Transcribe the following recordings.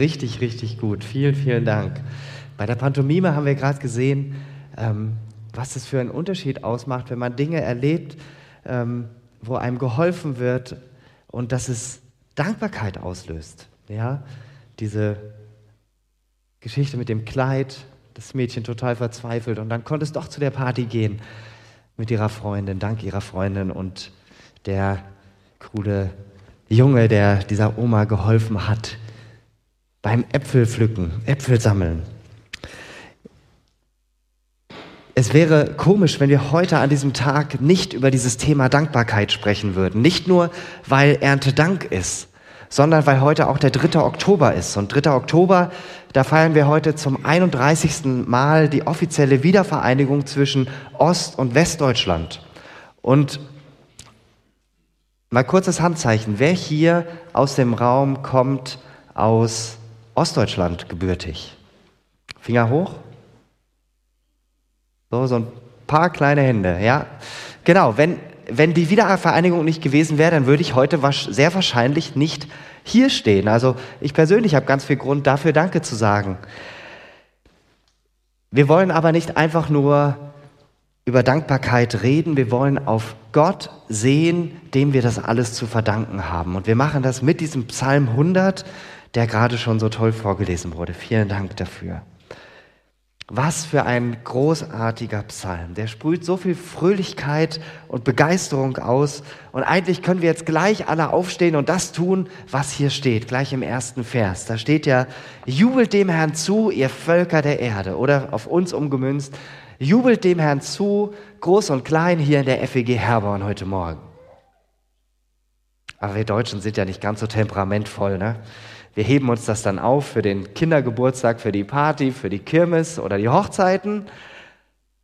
Richtig, richtig gut. Vielen, vielen Dank. Bei der Pantomime haben wir gerade gesehen, ähm, was es für einen Unterschied ausmacht, wenn man Dinge erlebt, ähm, wo einem geholfen wird und dass es Dankbarkeit auslöst. Ja, diese Geschichte mit dem Kleid, das Mädchen total verzweifelt und dann konnte es doch zu der Party gehen mit ihrer Freundin, dank ihrer Freundin und der coole Junge, der dieser Oma geholfen hat beim Äpfelpflücken, Äpfel sammeln. Es wäre komisch, wenn wir heute an diesem Tag nicht über dieses Thema Dankbarkeit sprechen würden. Nicht nur, weil Erntedank ist, sondern weil heute auch der 3. Oktober ist. Und 3. Oktober, da feiern wir heute zum 31. Mal die offizielle Wiedervereinigung zwischen Ost- und Westdeutschland. Und mal kurzes Handzeichen. Wer hier aus dem Raum kommt aus Ostdeutschland gebürtig? Finger hoch. So, so ein paar kleine Hände, ja. Genau, wenn, wenn die Wiedervereinigung nicht gewesen wäre, dann würde ich heute sehr wahrscheinlich nicht hier stehen. Also ich persönlich habe ganz viel Grund dafür Danke zu sagen. Wir wollen aber nicht einfach nur über Dankbarkeit reden, wir wollen auf Gott sehen, dem wir das alles zu verdanken haben. Und wir machen das mit diesem Psalm 100, der gerade schon so toll vorgelesen wurde. Vielen Dank dafür. Was für ein großartiger Psalm. Der sprüht so viel Fröhlichkeit und Begeisterung aus. Und eigentlich können wir jetzt gleich alle aufstehen und das tun, was hier steht, gleich im ersten Vers. Da steht ja, jubelt dem Herrn zu, ihr Völker der Erde. Oder auf uns umgemünzt, jubelt dem Herrn zu, groß und klein hier in der FEG Herborn heute Morgen. Aber wir Deutschen sind ja nicht ganz so temperamentvoll, ne? Wir heben uns das dann auf für den Kindergeburtstag, für die Party, für die Kirmes oder die Hochzeiten.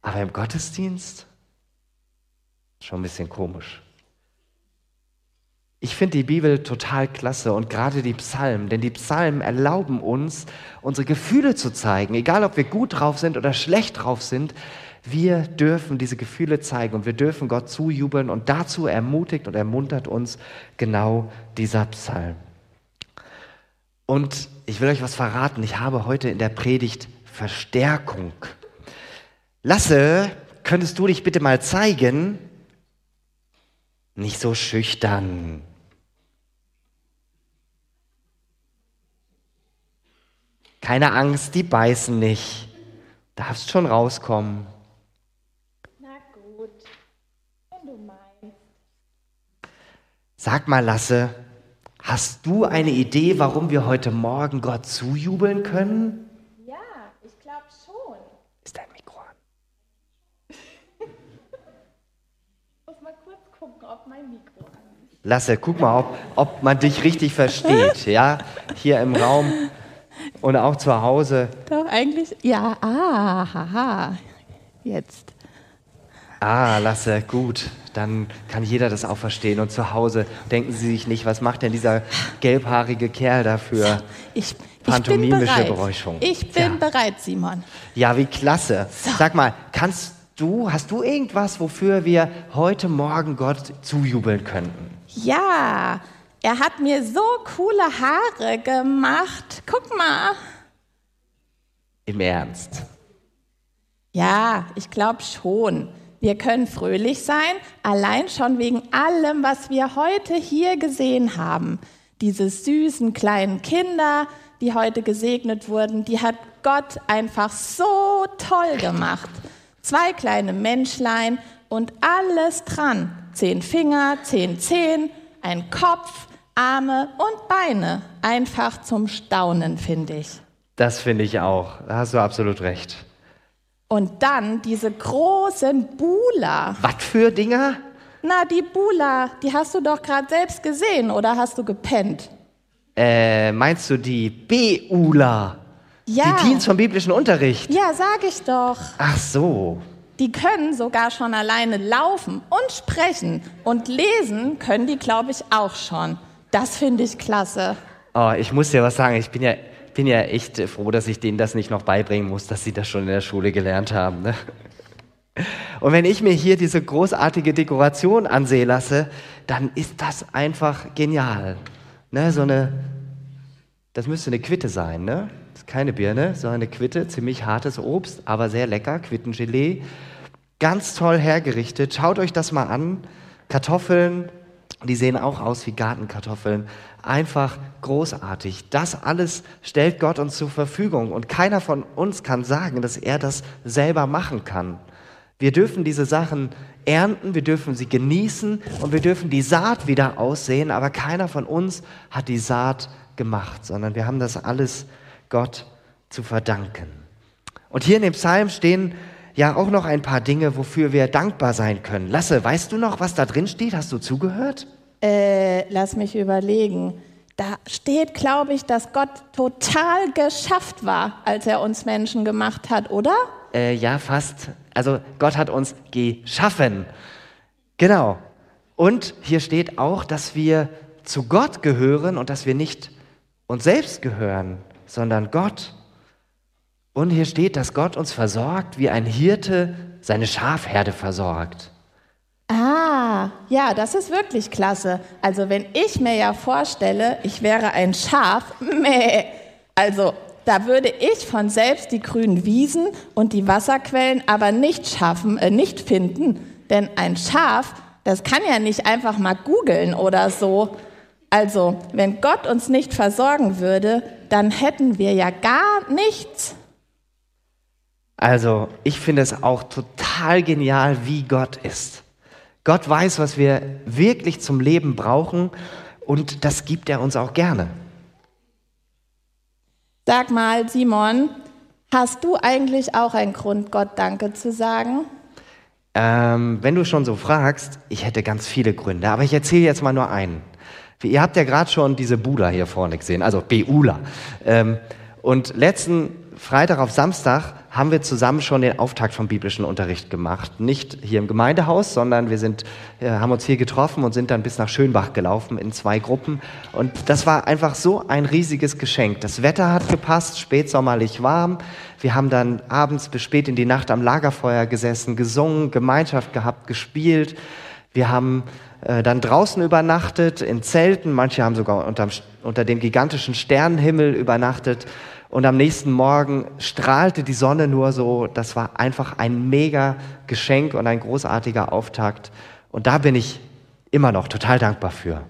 Aber im Gottesdienst schon ein bisschen komisch. Ich finde die Bibel total klasse und gerade die Psalmen, denn die Psalmen erlauben uns, unsere Gefühle zu zeigen, egal ob wir gut drauf sind oder schlecht drauf sind. Wir dürfen diese Gefühle zeigen und wir dürfen Gott zujubeln und dazu ermutigt und ermuntert uns genau dieser Psalm. Und ich will euch was verraten. Ich habe heute in der Predigt Verstärkung. Lasse, könntest du dich bitte mal zeigen? Nicht so schüchtern. Keine Angst, die beißen nicht. Darfst schon rauskommen. Na gut, wenn du meinst. Sag mal, Lasse, Hast du eine Idee, warum wir heute Morgen Gott zujubeln können? Ja, ich glaube schon. Ist dein Mikro an? ich muss mal kurz gucken, ob mein Mikro an ist. Lasse, guck mal, ob, ob man dich richtig versteht, ja? Hier im Raum und auch zu Hause. Doch, eigentlich, ja, ah, haha, jetzt. Ah, Lasse, gut dann kann jeder das auch verstehen. Und zu Hause denken Sie sich nicht, was macht denn dieser gelbhaarige Kerl dafür? Ich, Pantomimische Beräuschung. Ich bin ja. bereit, Simon. Ja, wie klasse. So. Sag mal, kannst du, hast du irgendwas, wofür wir heute Morgen Gott zujubeln könnten? Ja, er hat mir so coole Haare gemacht. Guck mal. Im Ernst? Ja, ich glaube schon. Wir können fröhlich sein, allein schon wegen allem, was wir heute hier gesehen haben. Diese süßen kleinen Kinder, die heute gesegnet wurden, die hat Gott einfach so toll gemacht. Zwei kleine Menschlein und alles dran. Zehn Finger, zehn Zehen, ein Kopf, Arme und Beine. Einfach zum Staunen, finde ich. Das finde ich auch. Da hast du absolut recht. Und dann diese großen Bula. Was für Dinger? Na, die Bula, die hast du doch gerade selbst gesehen oder hast du gepennt? Äh, meinst du die Beula? Ja. Die Teens vom biblischen Unterricht? Ja, sag ich doch. Ach so. Die können sogar schon alleine laufen und sprechen. Und lesen können die, glaube ich, auch schon. Das finde ich klasse. Oh, ich muss dir was sagen. Ich bin ja bin ja echt froh, dass ich denen das nicht noch beibringen muss, dass sie das schon in der Schule gelernt haben. Ne? Und wenn ich mir hier diese großartige Dekoration ansehen lasse, dann ist das einfach genial. Ne? So eine Das müsste eine Quitte sein, ne? Das ist keine Birne, sondern eine Quitte, ziemlich hartes Obst, aber sehr lecker, Quittengelee. Ganz toll hergerichtet. Schaut euch das mal an. Kartoffeln, die sehen auch aus wie Gartenkartoffeln. Einfach großartig. Das alles stellt Gott uns zur Verfügung und keiner von uns kann sagen, dass er das selber machen kann. Wir dürfen diese Sachen ernten, wir dürfen sie genießen und wir dürfen die Saat wieder aussehen, aber keiner von uns hat die Saat gemacht, sondern wir haben das alles Gott zu verdanken. Und hier in dem Psalm stehen ja auch noch ein paar Dinge, wofür wir dankbar sein können. Lasse, weißt du noch, was da drin steht? Hast du zugehört? Äh, lass mich überlegen. Da steht, glaube ich, dass Gott total geschafft war, als er uns Menschen gemacht hat, oder? Äh, ja, fast. Also Gott hat uns geschaffen. Genau. Und hier steht auch, dass wir zu Gott gehören und dass wir nicht uns selbst gehören, sondern Gott. Und hier steht, dass Gott uns versorgt, wie ein Hirte seine Schafherde versorgt. Ah, ja, das ist wirklich klasse. Also wenn ich mir ja vorstelle, ich wäre ein Schaf, meh, also da würde ich von selbst die grünen Wiesen und die Wasserquellen aber nicht schaffen, äh, nicht finden, denn ein Schaf, das kann ja nicht einfach mal googeln oder so. Also, wenn Gott uns nicht versorgen würde, dann hätten wir ja gar nichts. Also, ich finde es auch total genial, wie Gott ist. Gott weiß, was wir wirklich zum Leben brauchen und das gibt er uns auch gerne. Sag mal, Simon, hast du eigentlich auch einen Grund, Gott Danke zu sagen? Ähm, wenn du schon so fragst, ich hätte ganz viele Gründe, aber ich erzähle jetzt mal nur einen. Ihr habt ja gerade schon diese Bula hier vorne gesehen, also Beula. Ähm, und letzten Freitag auf Samstag haben wir zusammen schon den Auftakt vom biblischen Unterricht gemacht. Nicht hier im Gemeindehaus, sondern wir sind, äh, haben uns hier getroffen und sind dann bis nach Schönbach gelaufen in zwei Gruppen. Und das war einfach so ein riesiges Geschenk. Das Wetter hat gepasst, spätsommerlich warm. Wir haben dann abends bis spät in die Nacht am Lagerfeuer gesessen, gesungen, Gemeinschaft gehabt, gespielt. Wir haben äh, dann draußen übernachtet, in Zelten. Manche haben sogar unterm, unter dem gigantischen Sternenhimmel übernachtet. Und am nächsten Morgen strahlte die Sonne nur so. Das war einfach ein mega Geschenk und ein großartiger Auftakt. Und da bin ich immer noch total dankbar für.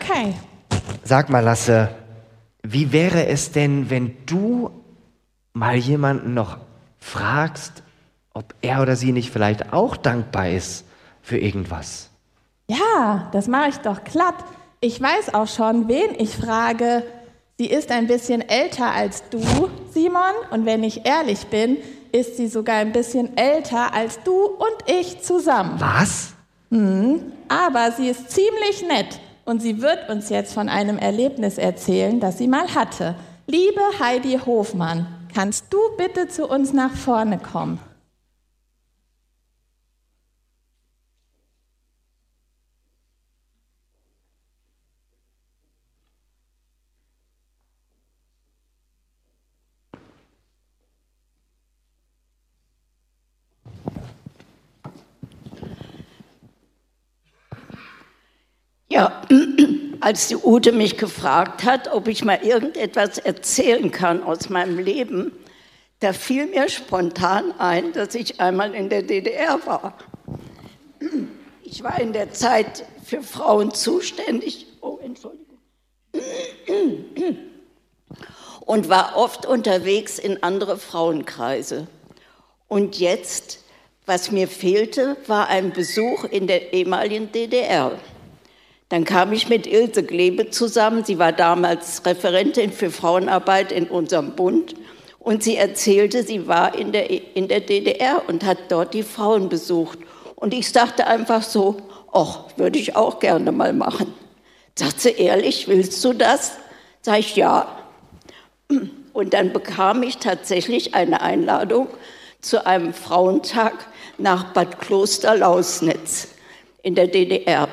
Okay. Sag mal, Lasse, wie wäre es denn, wenn du mal jemanden noch fragst, ob er oder sie nicht vielleicht auch dankbar ist für irgendwas? Ja, das mache ich doch glatt. Ich weiß auch schon, wen ich frage. Sie ist ein bisschen älter als du, Simon, und wenn ich ehrlich bin, ist sie sogar ein bisschen älter als du und ich zusammen. Was? Hm, aber sie ist ziemlich nett und sie wird uns jetzt von einem Erlebnis erzählen, das sie mal hatte. Liebe Heidi Hofmann, kannst du bitte zu uns nach vorne kommen? Ja, als die Ute mich gefragt hat, ob ich mal irgendetwas erzählen kann aus meinem Leben, da fiel mir spontan ein, dass ich einmal in der DDR war. Ich war in der Zeit für Frauen zuständig. Oh, Entschuldigung. Und war oft unterwegs in andere Frauenkreise. Und jetzt, was mir fehlte, war ein Besuch in der ehemaligen DDR. Dann kam ich mit Ilse Glebe zusammen. Sie war damals Referentin für Frauenarbeit in unserem Bund. Und sie erzählte, sie war in der, in der DDR und hat dort die Frauen besucht. Und ich sagte einfach so, ach, würde ich auch gerne mal machen. Sagt sie, ehrlich, willst du das? Sag ich, ja. Und dann bekam ich tatsächlich eine Einladung zu einem Frauentag nach Bad Kloster Lausnitz in der DDR.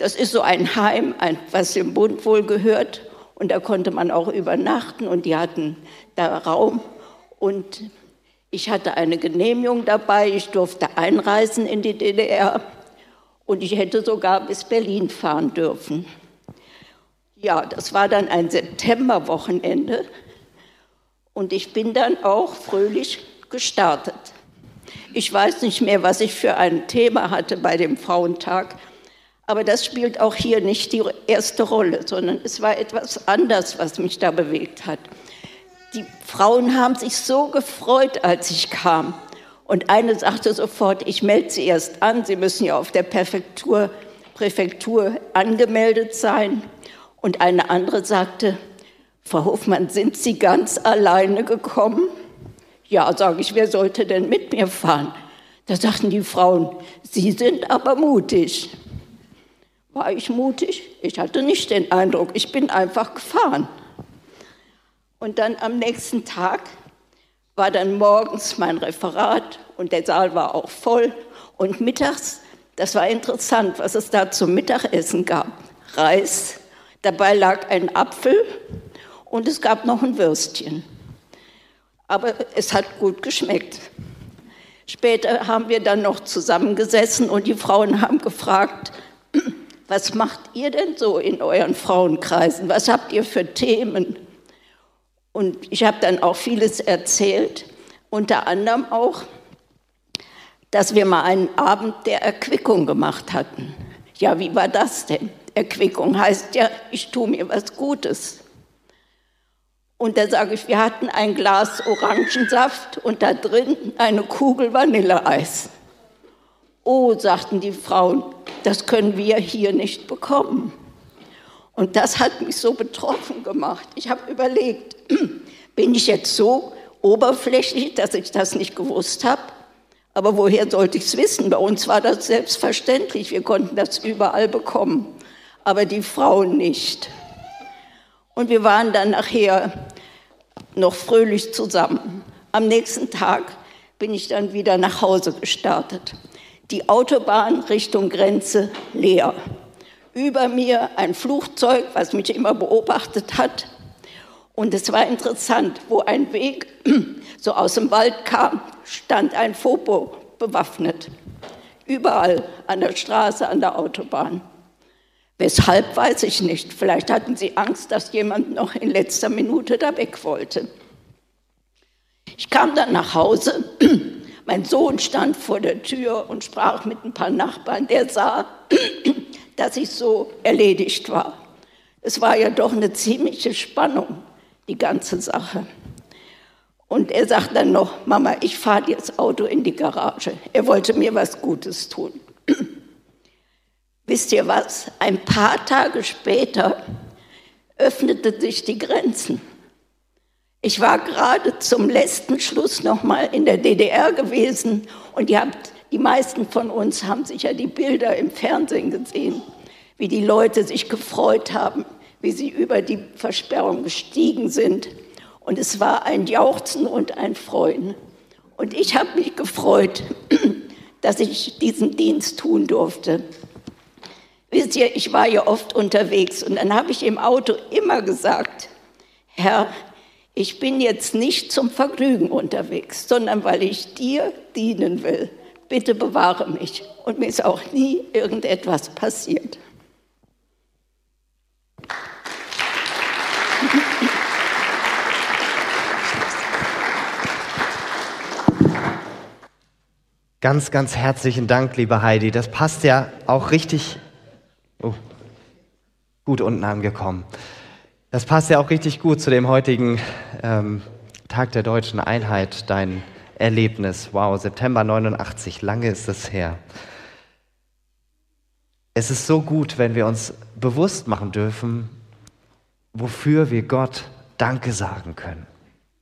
Das ist so ein Heim, ein, was dem Bund wohl gehört. Und da konnte man auch übernachten und die hatten da Raum. Und ich hatte eine Genehmigung dabei. Ich durfte einreisen in die DDR. Und ich hätte sogar bis Berlin fahren dürfen. Ja, das war dann ein Septemberwochenende und ich bin dann auch fröhlich gestartet. Ich weiß nicht mehr, was ich für ein Thema hatte bei dem Frauentag, aber das spielt auch hier nicht die erste Rolle, sondern es war etwas anders, was mich da bewegt hat. Die Frauen haben sich so gefreut, als ich kam. Und eine sagte sofort, ich melde Sie erst an, Sie müssen ja auf der Präfektur, Präfektur angemeldet sein. Und eine andere sagte, Frau Hofmann, sind Sie ganz alleine gekommen? Ja, sage ich, wer sollte denn mit mir fahren? Da sagten die Frauen, Sie sind aber mutig. War ich mutig? Ich hatte nicht den Eindruck, ich bin einfach gefahren. Und dann am nächsten Tag war dann morgens mein Referat und der Saal war auch voll. Und mittags, das war interessant, was es da zum Mittagessen gab. Reis, Dabei lag ein Apfel und es gab noch ein Würstchen. Aber es hat gut geschmeckt. Später haben wir dann noch zusammengesessen und die Frauen haben gefragt, was macht ihr denn so in euren Frauenkreisen? Was habt ihr für Themen? Und ich habe dann auch vieles erzählt, unter anderem auch, dass wir mal einen Abend der Erquickung gemacht hatten. Ja, wie war das denn? Erquickung heißt ja, ich tue mir was Gutes. Und da sage ich, wir hatten ein Glas Orangensaft und da drin eine Kugel Vanilleeis. Oh, sagten die Frauen, das können wir hier nicht bekommen. Und das hat mich so betroffen gemacht. Ich habe überlegt, bin ich jetzt so oberflächlich, dass ich das nicht gewusst habe? Aber woher sollte ich es wissen? Bei uns war das selbstverständlich. Wir konnten das überall bekommen aber die Frauen nicht. Und wir waren dann nachher noch fröhlich zusammen. Am nächsten Tag bin ich dann wieder nach Hause gestartet. Die Autobahn Richtung Grenze leer. Über mir ein Flugzeug, was mich immer beobachtet hat. Und es war interessant, wo ein Weg so aus dem Wald kam, stand ein Fopo bewaffnet. Überall an der Straße, an der Autobahn. Weshalb weiß ich nicht. Vielleicht hatten sie Angst, dass jemand noch in letzter Minute da weg wollte. Ich kam dann nach Hause. Mein Sohn stand vor der Tür und sprach mit ein paar Nachbarn. Der sah, dass ich so erledigt war. Es war ja doch eine ziemliche Spannung, die ganze Sache. Und er sagt dann noch, Mama, ich fahre dir das Auto in die Garage. Er wollte mir was Gutes tun. Wisst ihr was? Ein paar Tage später öffneten sich die Grenzen. Ich war gerade zum letzten Schluss noch mal in der DDR gewesen und ihr habt, die meisten von uns haben sicher die Bilder im Fernsehen gesehen, wie die Leute sich gefreut haben, wie sie über die Versperrung gestiegen sind. Und es war ein Jauchzen und ein Freuen. Und ich habe mich gefreut, dass ich diesen Dienst tun durfte. Wisst ihr, ich war ja oft unterwegs und dann habe ich im Auto immer gesagt, Herr, ich bin jetzt nicht zum Vergnügen unterwegs, sondern weil ich dir dienen will. Bitte bewahre mich. Und mir ist auch nie irgendetwas passiert. Ganz, ganz herzlichen Dank, liebe Heidi. Das passt ja auch richtig Oh, gut unten angekommen. Das passt ja auch richtig gut zu dem heutigen ähm, Tag der deutschen Einheit, dein Erlebnis. Wow, September 89, lange ist es her. Es ist so gut, wenn wir uns bewusst machen dürfen, wofür wir Gott Danke sagen können.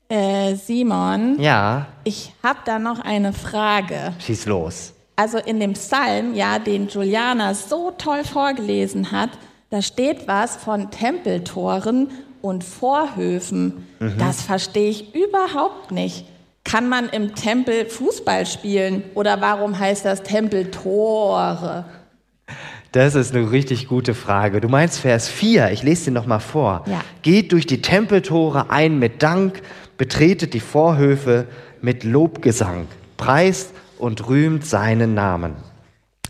Äh, Simon. Ja. Ich habe da noch eine Frage. Schieß los. Also in dem Psalm, ja, den Juliana so toll vorgelesen hat, da steht was von Tempeltoren und Vorhöfen. Mhm. Das verstehe ich überhaupt nicht. Kann man im Tempel Fußball spielen oder warum heißt das Tempeltore? Das ist eine richtig gute Frage. Du meinst Vers 4, ich lese dir nochmal vor. Ja. Geht durch die Tempeltore ein mit Dank, betretet die Vorhöfe mit Lobgesang, preist und rühmt seinen Namen.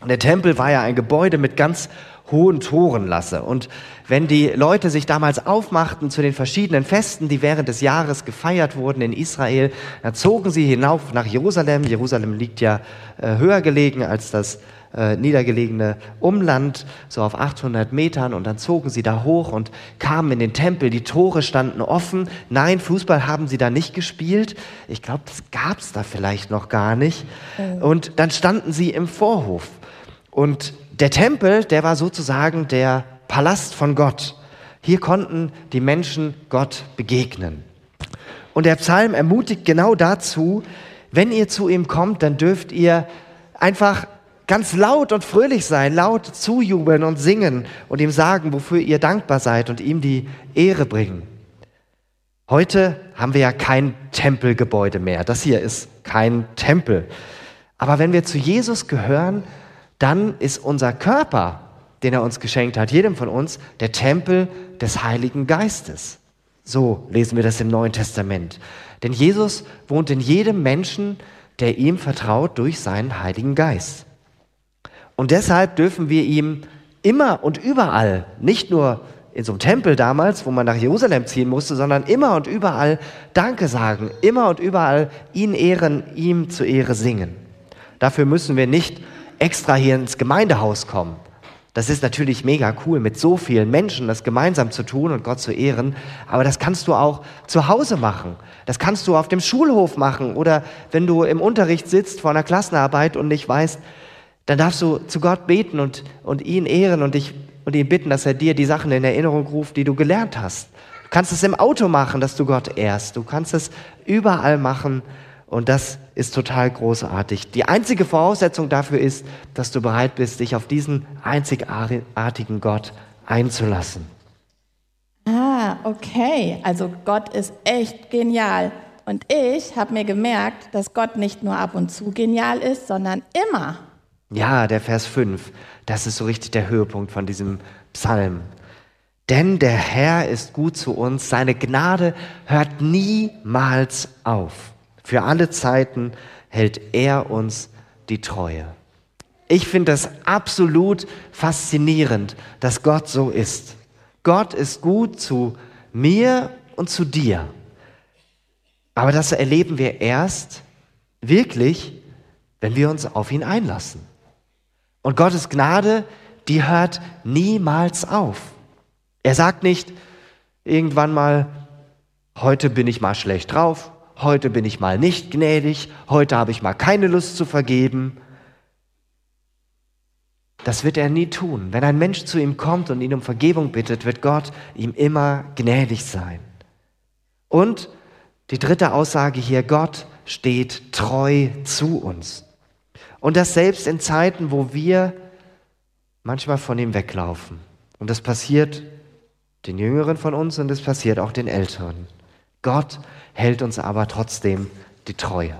Der Tempel war ja ein Gebäude mit ganz hohen Toren lasse. Und wenn die Leute sich damals aufmachten zu den verschiedenen Festen, die während des Jahres gefeiert wurden in Israel, dann zogen sie hinauf nach Jerusalem. Jerusalem liegt ja äh, höher gelegen als das äh, niedergelegene Umland, so auf 800 Metern. Und dann zogen sie da hoch und kamen in den Tempel. Die Tore standen offen. Nein, Fußball haben sie da nicht gespielt. Ich glaube, das gab es da vielleicht noch gar nicht. Und dann standen sie im Vorhof. Und der Tempel, der war sozusagen der Palast von Gott. Hier konnten die Menschen Gott begegnen. Und der Psalm ermutigt genau dazu, wenn ihr zu ihm kommt, dann dürft ihr einfach ganz laut und fröhlich sein, laut zujubeln und singen und ihm sagen, wofür ihr dankbar seid und ihm die Ehre bringen. Heute haben wir ja kein Tempelgebäude mehr. Das hier ist kein Tempel. Aber wenn wir zu Jesus gehören, dann ist unser Körper, den er uns geschenkt hat, jedem von uns, der Tempel des Heiligen Geistes. So lesen wir das im Neuen Testament. Denn Jesus wohnt in jedem Menschen, der ihm vertraut durch seinen Heiligen Geist. Und deshalb dürfen wir ihm immer und überall, nicht nur in so einem Tempel damals, wo man nach Jerusalem ziehen musste, sondern immer und überall Danke sagen, immer und überall ihn ehren, ihm zur Ehre singen. Dafür müssen wir nicht extra hier ins Gemeindehaus kommen. Das ist natürlich mega cool, mit so vielen Menschen das gemeinsam zu tun und Gott zu ehren. Aber das kannst du auch zu Hause machen. Das kannst du auf dem Schulhof machen oder wenn du im Unterricht sitzt vor einer Klassenarbeit und nicht weißt, dann darfst du zu Gott beten und, und ihn ehren und, dich, und ihn bitten, dass er dir die Sachen in Erinnerung ruft, die du gelernt hast. Du kannst es im Auto machen, dass du Gott ehrst. Du kannst es überall machen und das ist total großartig. Die einzige Voraussetzung dafür ist, dass du bereit bist, dich auf diesen einzigartigen Gott einzulassen. Ah, okay. Also Gott ist echt genial. Und ich habe mir gemerkt, dass Gott nicht nur ab und zu genial ist, sondern immer. Ja, der Vers 5, das ist so richtig der Höhepunkt von diesem Psalm. Denn der Herr ist gut zu uns, seine Gnade hört niemals auf. Für alle Zeiten hält er uns die Treue. Ich finde das absolut faszinierend, dass Gott so ist. Gott ist gut zu mir und zu dir. Aber das erleben wir erst wirklich, wenn wir uns auf ihn einlassen. Und Gottes Gnade, die hört niemals auf. Er sagt nicht irgendwann mal, heute bin ich mal schlecht drauf, heute bin ich mal nicht gnädig, heute habe ich mal keine Lust zu vergeben. Das wird er nie tun. Wenn ein Mensch zu ihm kommt und ihn um Vergebung bittet, wird Gott ihm immer gnädig sein. Und die dritte Aussage hier, Gott steht treu zu uns. Und das selbst in Zeiten, wo wir manchmal von ihm weglaufen. Und das passiert den Jüngeren von uns und es passiert auch den Älteren. Gott hält uns aber trotzdem die Treue.